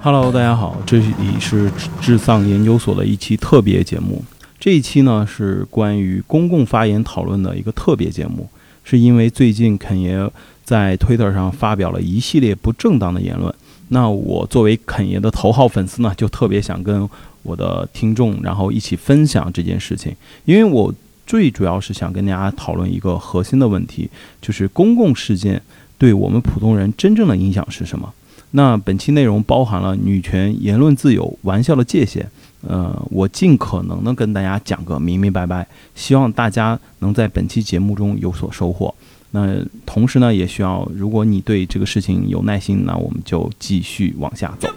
Hello，大家好，这里是智丧研究所的一期特别节目。这一期呢是关于公共发言讨论的一个特别节目，是因为最近肯爷在 Twitter 上发表了一系列不正当的言论。那我作为肯爷的头号粉丝呢，就特别想跟我的听众，然后一起分享这件事情，因为我最主要是想跟大家讨论一个核心的问题，就是公共事件对我们普通人真正的影响是什么。那本期内容包含了女权、言论自由、玩笑的界限，呃，我尽可能的跟大家讲个明明白白，希望大家能在本期节目中有所收获。那同时呢，也需要如果你对这个事情有耐心，那我们就继续往下走。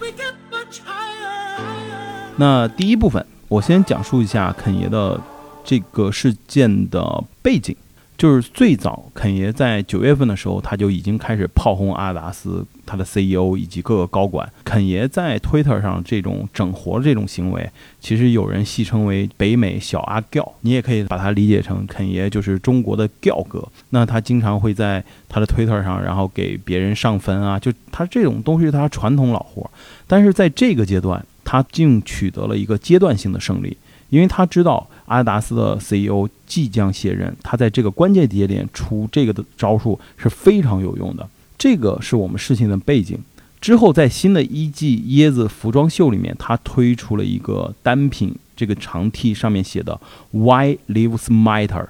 那第一部分，我先讲述一下肯爷的这个事件的背景。就是最早，肯爷在九月份的时候，他就已经开始炮轰阿达斯，他的 CEO 以及各个高管。肯爷在 Twitter 上这种整活这种行为，其实有人戏称为北美小阿 g 你也可以把它理解成肯爷就是中国的 g 哥。那他经常会在他的 Twitter 上，然后给别人上分啊，就他这种东西是他传统老活。但是在这个阶段，他竟取得了一个阶段性的胜利。因为他知道阿迪达斯的 CEO 即将卸任，他在这个关键节点出这个的招数是非常有用的。这个是我们事情的背景。之后，在新的一季椰子服装秀里面，他推出了一个单品，这个长 T 上面写的 “Why Lives Matter”。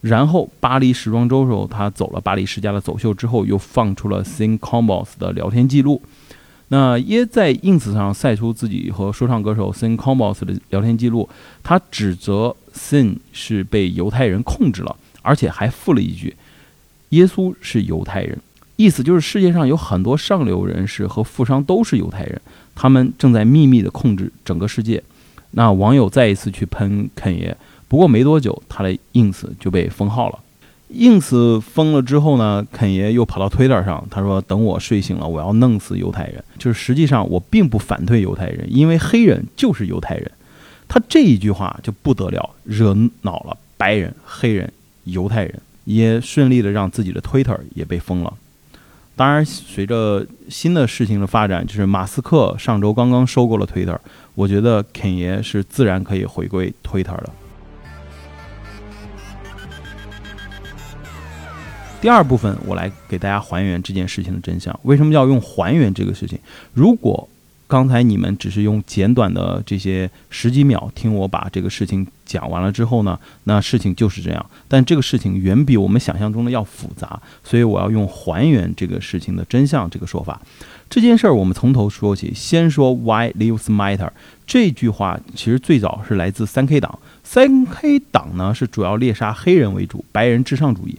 然后，巴黎时装周时候，他走了巴黎世家的走秀之后，又放出了 Sing Combos 的聊天记录。那耶在 ins 上晒出自己和说唱歌手 Sin Combos 的聊天记录，他指责 Sin 是被犹太人控制了，而且还附了一句：“耶稣是犹太人。”意思就是世界上有很多上流人士和富商都是犹太人，他们正在秘密的控制整个世界。那网友再一次去喷肯爷，不过没多久他的 ins 就被封号了。Ins 封了之后呢，肯爷又跑到 Twitter 上，他说：“等我睡醒了，我要弄死犹太人。”就是实际上我并不反对犹太人，因为黑人就是犹太人。他这一句话就不得了，惹恼了白人、黑人、犹太人，也顺利的让自己的 Twitter 也被封了。当然，随着新的事情的发展，就是马斯克上周刚刚收购了 Twitter，我觉得肯爷是自然可以回归 Twitter 的。第二部分，我来给大家还原这件事情的真相。为什么要用还原这个事情？如果刚才你们只是用简短的这些十几秒听我把这个事情讲完了之后呢，那事情就是这样。但这个事情远比我们想象中的要复杂，所以我要用还原这个事情的真相这个说法。这件事儿我们从头说起，先说 Why lives matter 这句话，其实最早是来自三 K 党。三 K 党呢是主要猎杀黑人为主，白人至上主义。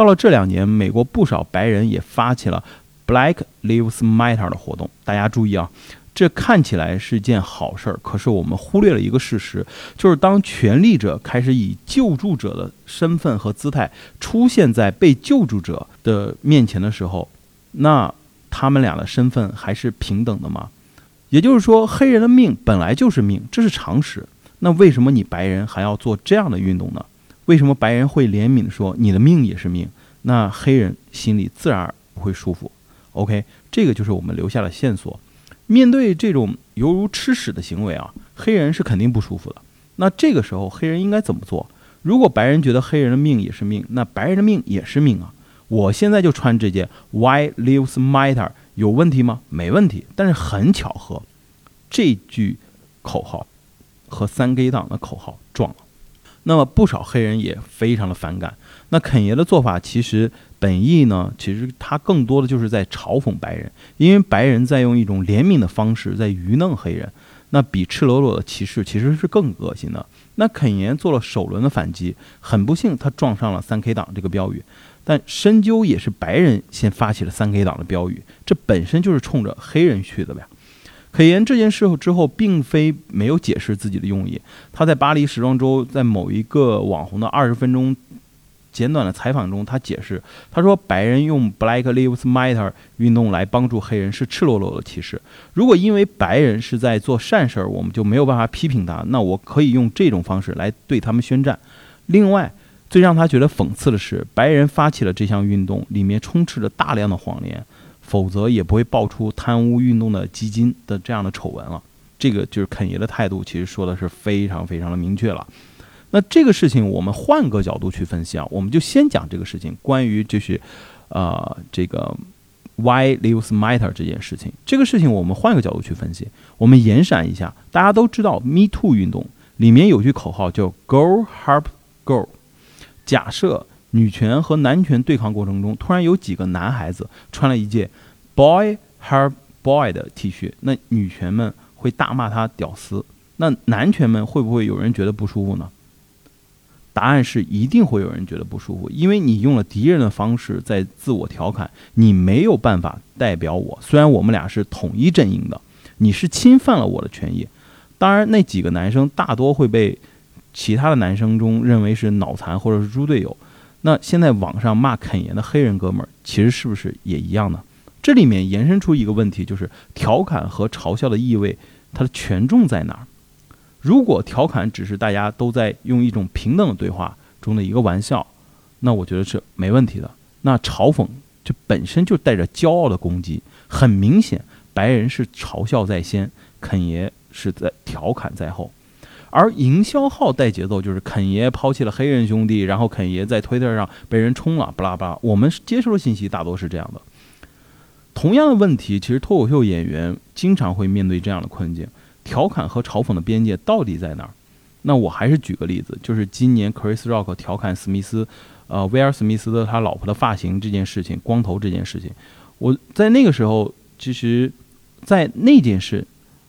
到了这两年，美国不少白人也发起了 Black Lives Matter 的活动。大家注意啊，这看起来是件好事儿，可是我们忽略了一个事实，就是当权力者开始以救助者的身份和姿态出现在被救助者的面前的时候，那他们俩的身份还是平等的吗？也就是说，黑人的命本来就是命，这是常识。那为什么你白人还要做这样的运动呢？为什么白人会怜悯说你的命也是命？那黑人心里自然不会舒服。OK，这个就是我们留下的线索。面对这种犹如吃屎的行为啊，黑人是肯定不舒服的。那这个时候黑人应该怎么做？如果白人觉得黑人的命也是命，那白人的命也是命啊。我现在就穿这件 Why lives matter 有问题吗？没问题。但是很巧合，这句口号和三 K 党的口号撞了。那么不少黑人也非常的反感。那肯爷的做法其实本意呢，其实他更多的就是在嘲讽白人，因为白人在用一种怜悯的方式在愚弄黑人。那比赤裸裸的歧视其实是更恶心的。那肯爷做了首轮的反击，很不幸他撞上了三 K 党这个标语。但深究也是白人先发起了三 K 党的标语，这本身就是冲着黑人去的呗。可言这件事后之后，并非没有解释自己的用意。他在巴黎时装周，在某一个网红的二十分钟简短的采访中，他解释，他说：“白人用 Black Lives Matter 运动来帮助黑人是赤裸裸的歧视。如果因为白人是在做善事儿，我们就没有办法批评他。那我可以用这种方式来对他们宣战。另外，最让他觉得讽刺的是，白人发起了这项运动，里面充斥着大量的谎言。”否则也不会爆出贪污运动的基金的这样的丑闻了。这个就是肯爷的态度，其实说的是非常非常的明确了。那这个事情我们换个角度去分析啊，我们就先讲这个事情，关于就是呃这个 Why Lives Matter 这件事情。这个事情我们换个角度去分析，我们延展一下，大家都知道 Me Too 运动里面有句口号叫 Girl Help Girl。假设女权和男权对抗过程中，突然有几个男孩子穿了一件 Boy her Boy 的 T 恤，那女权们会大骂他屌丝，那男权们会不会有人觉得不舒服呢？答案是一定会有人觉得不舒服，因为你用了敌人的方式在自我调侃，你没有办法代表我。虽然我们俩是统一阵营的，你是侵犯了我的权益。当然，那几个男生大多会被其他的男生中认为是脑残或者是猪队友。那现在网上骂肯爷的黑人哥们儿，其实是不是也一样呢？这里面延伸出一个问题，就是调侃和嘲笑的意味，它的权重在哪儿？如果调侃只是大家都在用一种平等的对话中的一个玩笑，那我觉得是没问题的。那嘲讽就本身就带着骄傲的攻击，很明显，白人是嘲笑在先，肯爷是在调侃在后。而营销号带节奏，就是肯爷抛弃了黑人兄弟，然后肯爷在推特上被人冲了，巴拉巴。我们接收的信息大多是这样的。同样的问题，其实脱口秀演员经常会面对这样的困境：调侃和嘲讽的边界到底在哪儿？那我还是举个例子，就是今年 Chris Rock 调侃史密斯，呃，威尔·史密斯的他老婆的发型这件事情，光头这件事情，我在那个时候，其实，在那件事，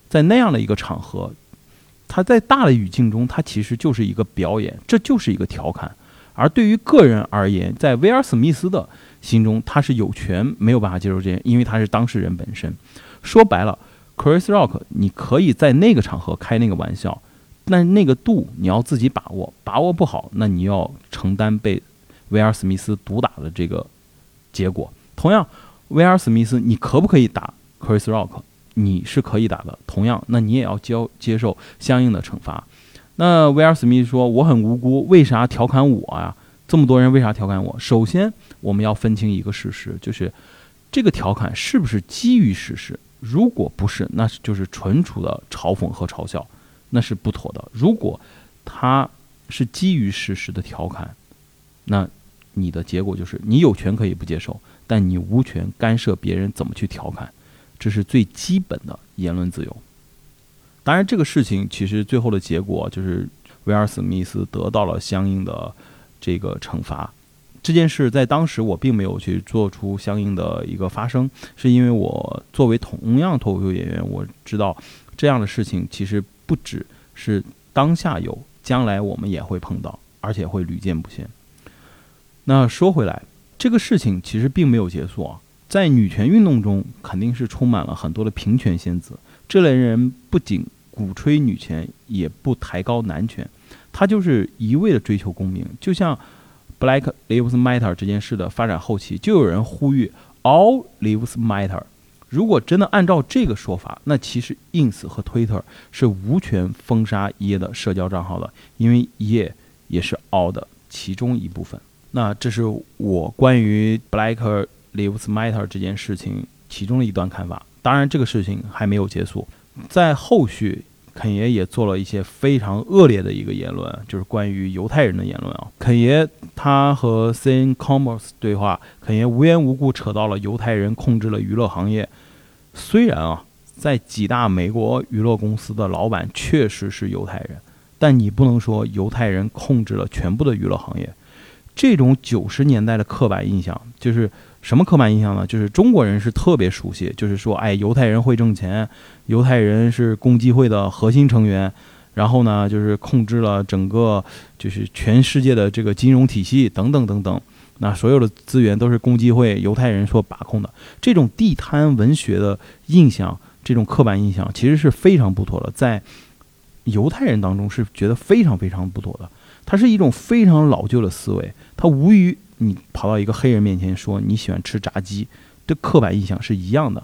在那样的一个场合，他在大的语境中，他其实就是一个表演，这就是一个调侃。而对于个人而言，在威尔·史密斯的心中，他是有权没有办法接受这件，因为他是当事人本身。说白了，Chris Rock，你可以在那个场合开那个玩笑，但那个度你要自己把握，把握不好，那你要承担被威尔·史密斯毒打的这个结果。同样，威尔·史密斯，你可不可以打 Chris Rock？你是可以打的。同样，那你也要接接受相应的惩罚。那威尔·史密斯说：“我很无辜，为啥调侃我呀？”这么多人为啥调侃我？首先，我们要分清一个事实，就是这个调侃是不是基于事实？如果不是，那就是纯属的嘲讽和嘲笑，那是不妥的。如果他是基于事实的调侃，那你的结果就是你有权可以不接受，但你无权干涉别人怎么去调侃，这是最基本的言论自由。当然，这个事情其实最后的结果就是威尔·史密斯得到了相应的。这个惩罚这件事，在当时我并没有去做出相应的一个发声，是因为我作为同样脱口秀演员，我知道这样的事情其实不只是当下有，将来我们也会碰到，而且会屡见不鲜。那说回来，这个事情其实并没有结束啊，在女权运动中，肯定是充满了很多的平权仙子，这类人不仅鼓吹女权，也不抬高男权。他就是一味的追求功名，就像 Black Lives Matter 这件事的发展后期，就有人呼吁 All Lives Matter。如果真的按照这个说法，那其实 Ins 和 Twitter 是无权封杀耶的社交账号的，因为耶也是 All 的其中一部分。那这是我关于 Black Lives Matter 这件事情其中的一段看法。当然，这个事情还没有结束，在后续。肯爷也做了一些非常恶劣的一个言论，就是关于犹太人的言论啊。肯爷他和 CN Commerce 对话，肯爷无缘无故扯到了犹太人控制了娱乐行业。虽然啊，在几大美国娱乐公司的老板确实是犹太人，但你不能说犹太人控制了全部的娱乐行业。这种九十年代的刻板印象就是。什么刻板印象呢？就是中国人是特别熟悉，就是说，哎，犹太人会挣钱，犹太人是共济会的核心成员，然后呢，就是控制了整个就是全世界的这个金融体系等等等等。那所有的资源都是共济会犹太人所把控的。这种地摊文学的印象，这种刻板印象，其实是非常不妥的，在犹太人当中是觉得非常非常不妥的。它是一种非常老旧的思维，它无于。你跑到一个黑人面前说你喜欢吃炸鸡，这刻板印象是一样的。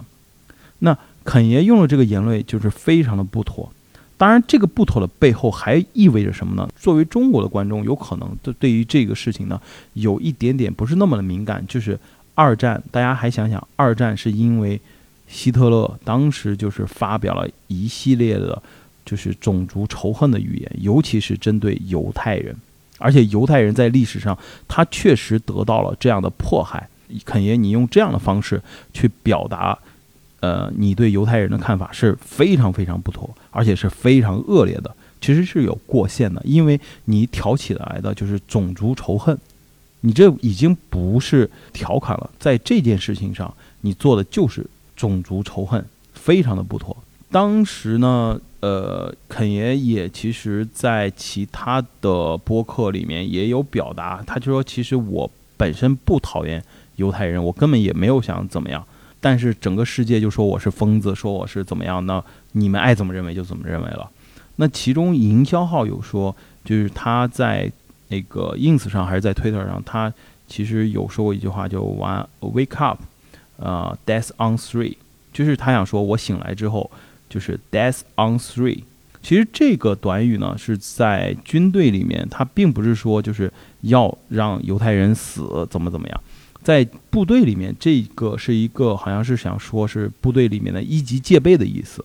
那肯爷用了这个言论就是非常的不妥。当然，这个不妥的背后还意味着什么呢？作为中国的观众，有可能对对于这个事情呢，有一点点不是那么的敏感。就是二战，大家还想想，二战是因为希特勒当时就是发表了一系列的，就是种族仇恨的语言，尤其是针对犹太人，而且犹太人在历史上他确实得到了这样的迫害。肯爷，你用这样的方式去表达，呃，你对犹太人的看法是非常非常不妥，而且是非常恶劣的，其实是有过线的，因为你挑起来的就是种族仇恨。你这已经不是调侃了，在这件事情上，你做的就是种族仇恨，非常的不妥。当时呢，呃，肯爷也其实在其他的播客里面也有表达，他就说，其实我本身不讨厌犹太人，我根本也没有想怎么样，但是整个世界就说我是疯子，说我是怎么样，那你们爱怎么认为就怎么认为了。那其中营销号有说，就是他在。那个 ins 上还是在 Twitter 上，他其实有说过一句话，就 “one wake up”，呃，“death on three”，就是他想说，我醒来之后就是 “death on three”。其实这个短语呢是在军队里面，它并不是说就是要让犹太人死怎么怎么样，在部队里面，这个是一个好像是想说是部队里面的一级戒备的意思。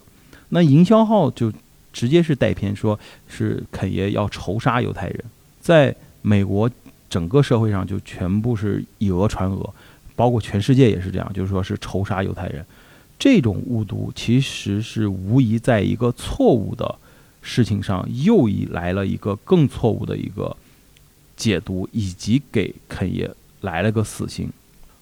那营销号就直接是带偏，说是肯爷要仇杀犹太人。在美国整个社会上，就全部是以讹传讹，包括全世界也是这样，就是说是仇杀犹太人。这种误读其实是无疑在一个错误的事情上又一来了一个更错误的一个解读，以及给肯爷来了个死刑。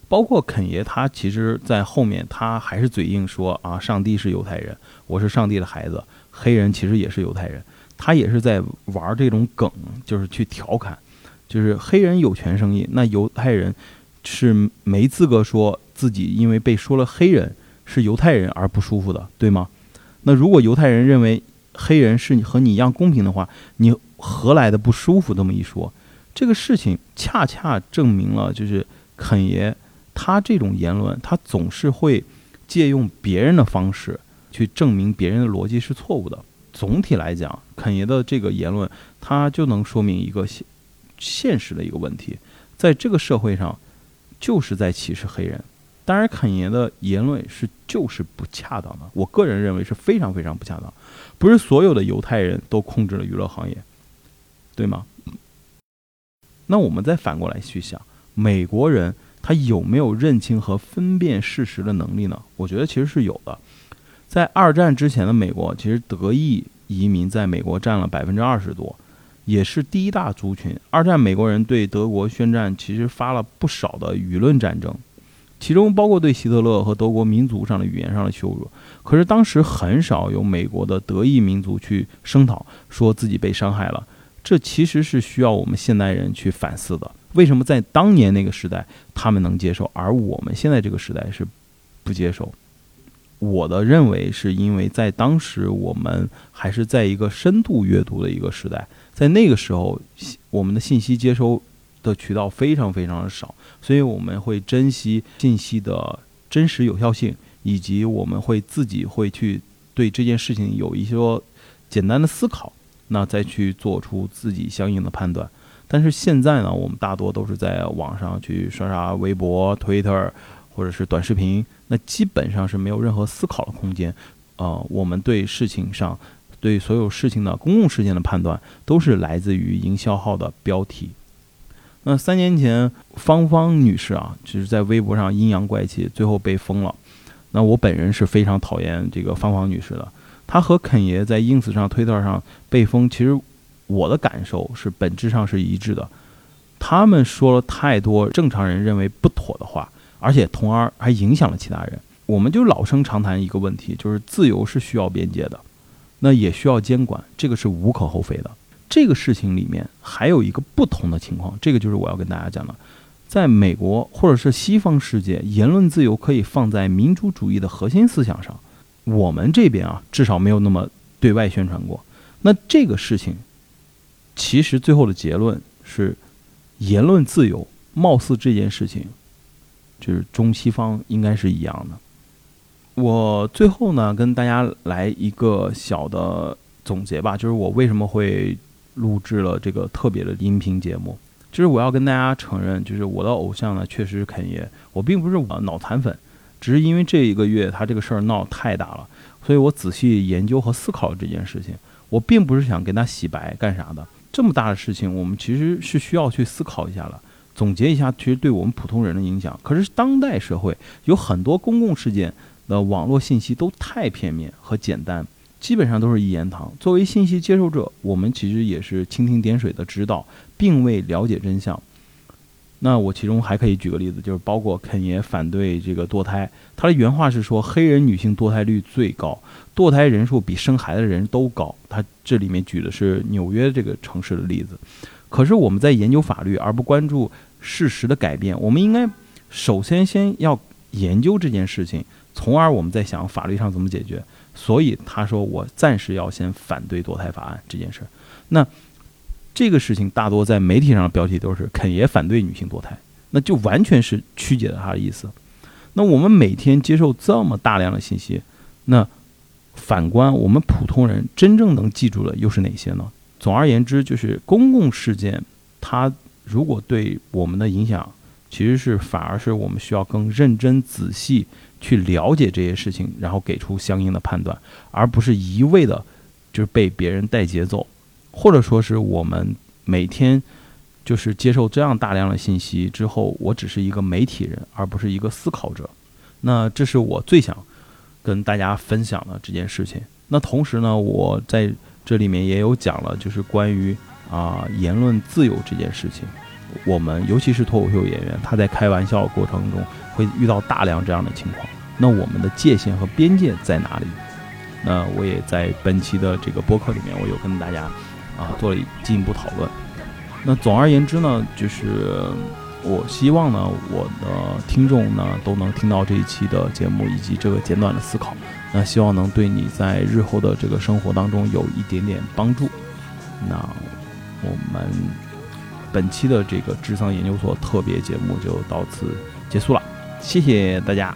包括肯爷他其实，在后面他还是嘴硬说啊，上帝是犹太人，我是上帝的孩子，黑人其实也是犹太人。他也是在玩这种梗，就是去调侃，就是黑人有权生议，那犹太人是没资格说自己因为被说了黑人是犹太人而不舒服的，对吗？那如果犹太人认为黑人是你和你一样公平的话，你何来的不舒服？这么一说，这个事情恰恰证明了，就是肯爷他这种言论，他总是会借用别人的方式去证明别人的逻辑是错误的。总体来讲，肯爷的这个言论，他就能说明一个现现实的一个问题，在这个社会上，就是在歧视黑人。当然，肯爷的言论是就是不恰当的，我个人认为是非常非常不恰当。不是所有的犹太人都控制了娱乐行业，对吗？那我们再反过来去想，美国人他有没有认清和分辨事实的能力呢？我觉得其实是有的。在二战之前的美国，其实德裔移民在美国占了百分之二十多，也是第一大族群。二战美国人对德国宣战，其实发了不少的舆论战争，其中包括对希特勒和德国民族上的语言上的羞辱。可是当时很少有美国的德裔民族去声讨，说自己被伤害了。这其实是需要我们现代人去反思的。为什么在当年那个时代他们能接受，而我们现在这个时代是不接受？我的认为是因为在当时我们还是在一个深度阅读的一个时代，在那个时候，我们的信息接收的渠道非常非常的少，所以我们会珍惜信息的真实有效性，以及我们会自己会去对这件事情有一些简单的思考，那再去做出自己相应的判断。但是现在呢，我们大多都是在网上去刷刷微博、Twitter。或者是短视频，那基本上是没有任何思考的空间。呃，我们对事情上，对所有事情的公共事件的判断，都是来自于营销号的标题。那三年前，芳芳女士啊，就是在微博上阴阳怪气，最后被封了。那我本人是非常讨厌这个芳芳女士的。她和肯爷在 ins 上、推特上被封，其实我的感受是本质上是一致的。他们说了太多正常人认为不妥的话。而且，从而还影响了其他人。我们就老生常谈一个问题，就是自由是需要边界的，那也需要监管，这个是无可厚非的。这个事情里面还有一个不同的情况，这个就是我要跟大家讲的。在美国或者是西方世界，言论自由可以放在民主主义的核心思想上。我们这边啊，至少没有那么对外宣传过。那这个事情，其实最后的结论是，言论自由貌似这件事情。就是中西方应该是一样的。我最后呢，跟大家来一个小的总结吧，就是我为什么会录制了这个特别的音频节目。就是我要跟大家承认，就是我的偶像呢，确实是肯爷。我并不是我脑残粉，只是因为这一个月他这个事儿闹太大了，所以我仔细研究和思考了这件事情。我并不是想跟他洗白干啥的。这么大的事情，我们其实是需要去思考一下了，总结一下，其实对我们普通人的影响。可是当代社会有很多公共事件的网络信息都太片面和简单。基本上都是一言堂。作为信息接受者，我们其实也是蜻蜓点水的知道，并未了解真相。那我其中还可以举个例子，就是包括肯爷反对这个堕胎，他的原话是说，黑人女性堕胎率最高，堕胎人数比生孩子的人都高。他这里面举的是纽约这个城市的例子。可是我们在研究法律而不关注事实的改变，我们应该首先先要研究这件事情，从而我们再想法律上怎么解决。所以他说，我暂时要先反对堕胎法案这件事儿。那这个事情大多在媒体上的标题都是肯爷反对女性堕胎，那就完全是曲解了他的意思。那我们每天接受这么大量的信息，那反观我们普通人真正能记住的又是哪些呢？总而言之，就是公共事件，它如果对我们的影响，其实是反而是我们需要更认真仔细。去了解这些事情，然后给出相应的判断，而不是一味的，就是被别人带节奏，或者说是我们每天就是接受这样大量的信息之后，我只是一个媒体人，而不是一个思考者。那这是我最想跟大家分享的这件事情。那同时呢，我在这里面也有讲了，就是关于啊言论自由这件事情。我们尤其是脱口秀演员，他在开玩笑过程中会遇到大量这样的情况。那我们的界限和边界在哪里？那我也在本期的这个播客里面，我有跟大家啊做了进一步讨论。那总而言之呢，就是我希望呢，我的听众呢都能听到这一期的节目以及这个简短的思考。那希望能对你在日后的这个生活当中有一点点帮助。那我们。本期的这个智商研究所特别节目就到此结束了，谢谢大家。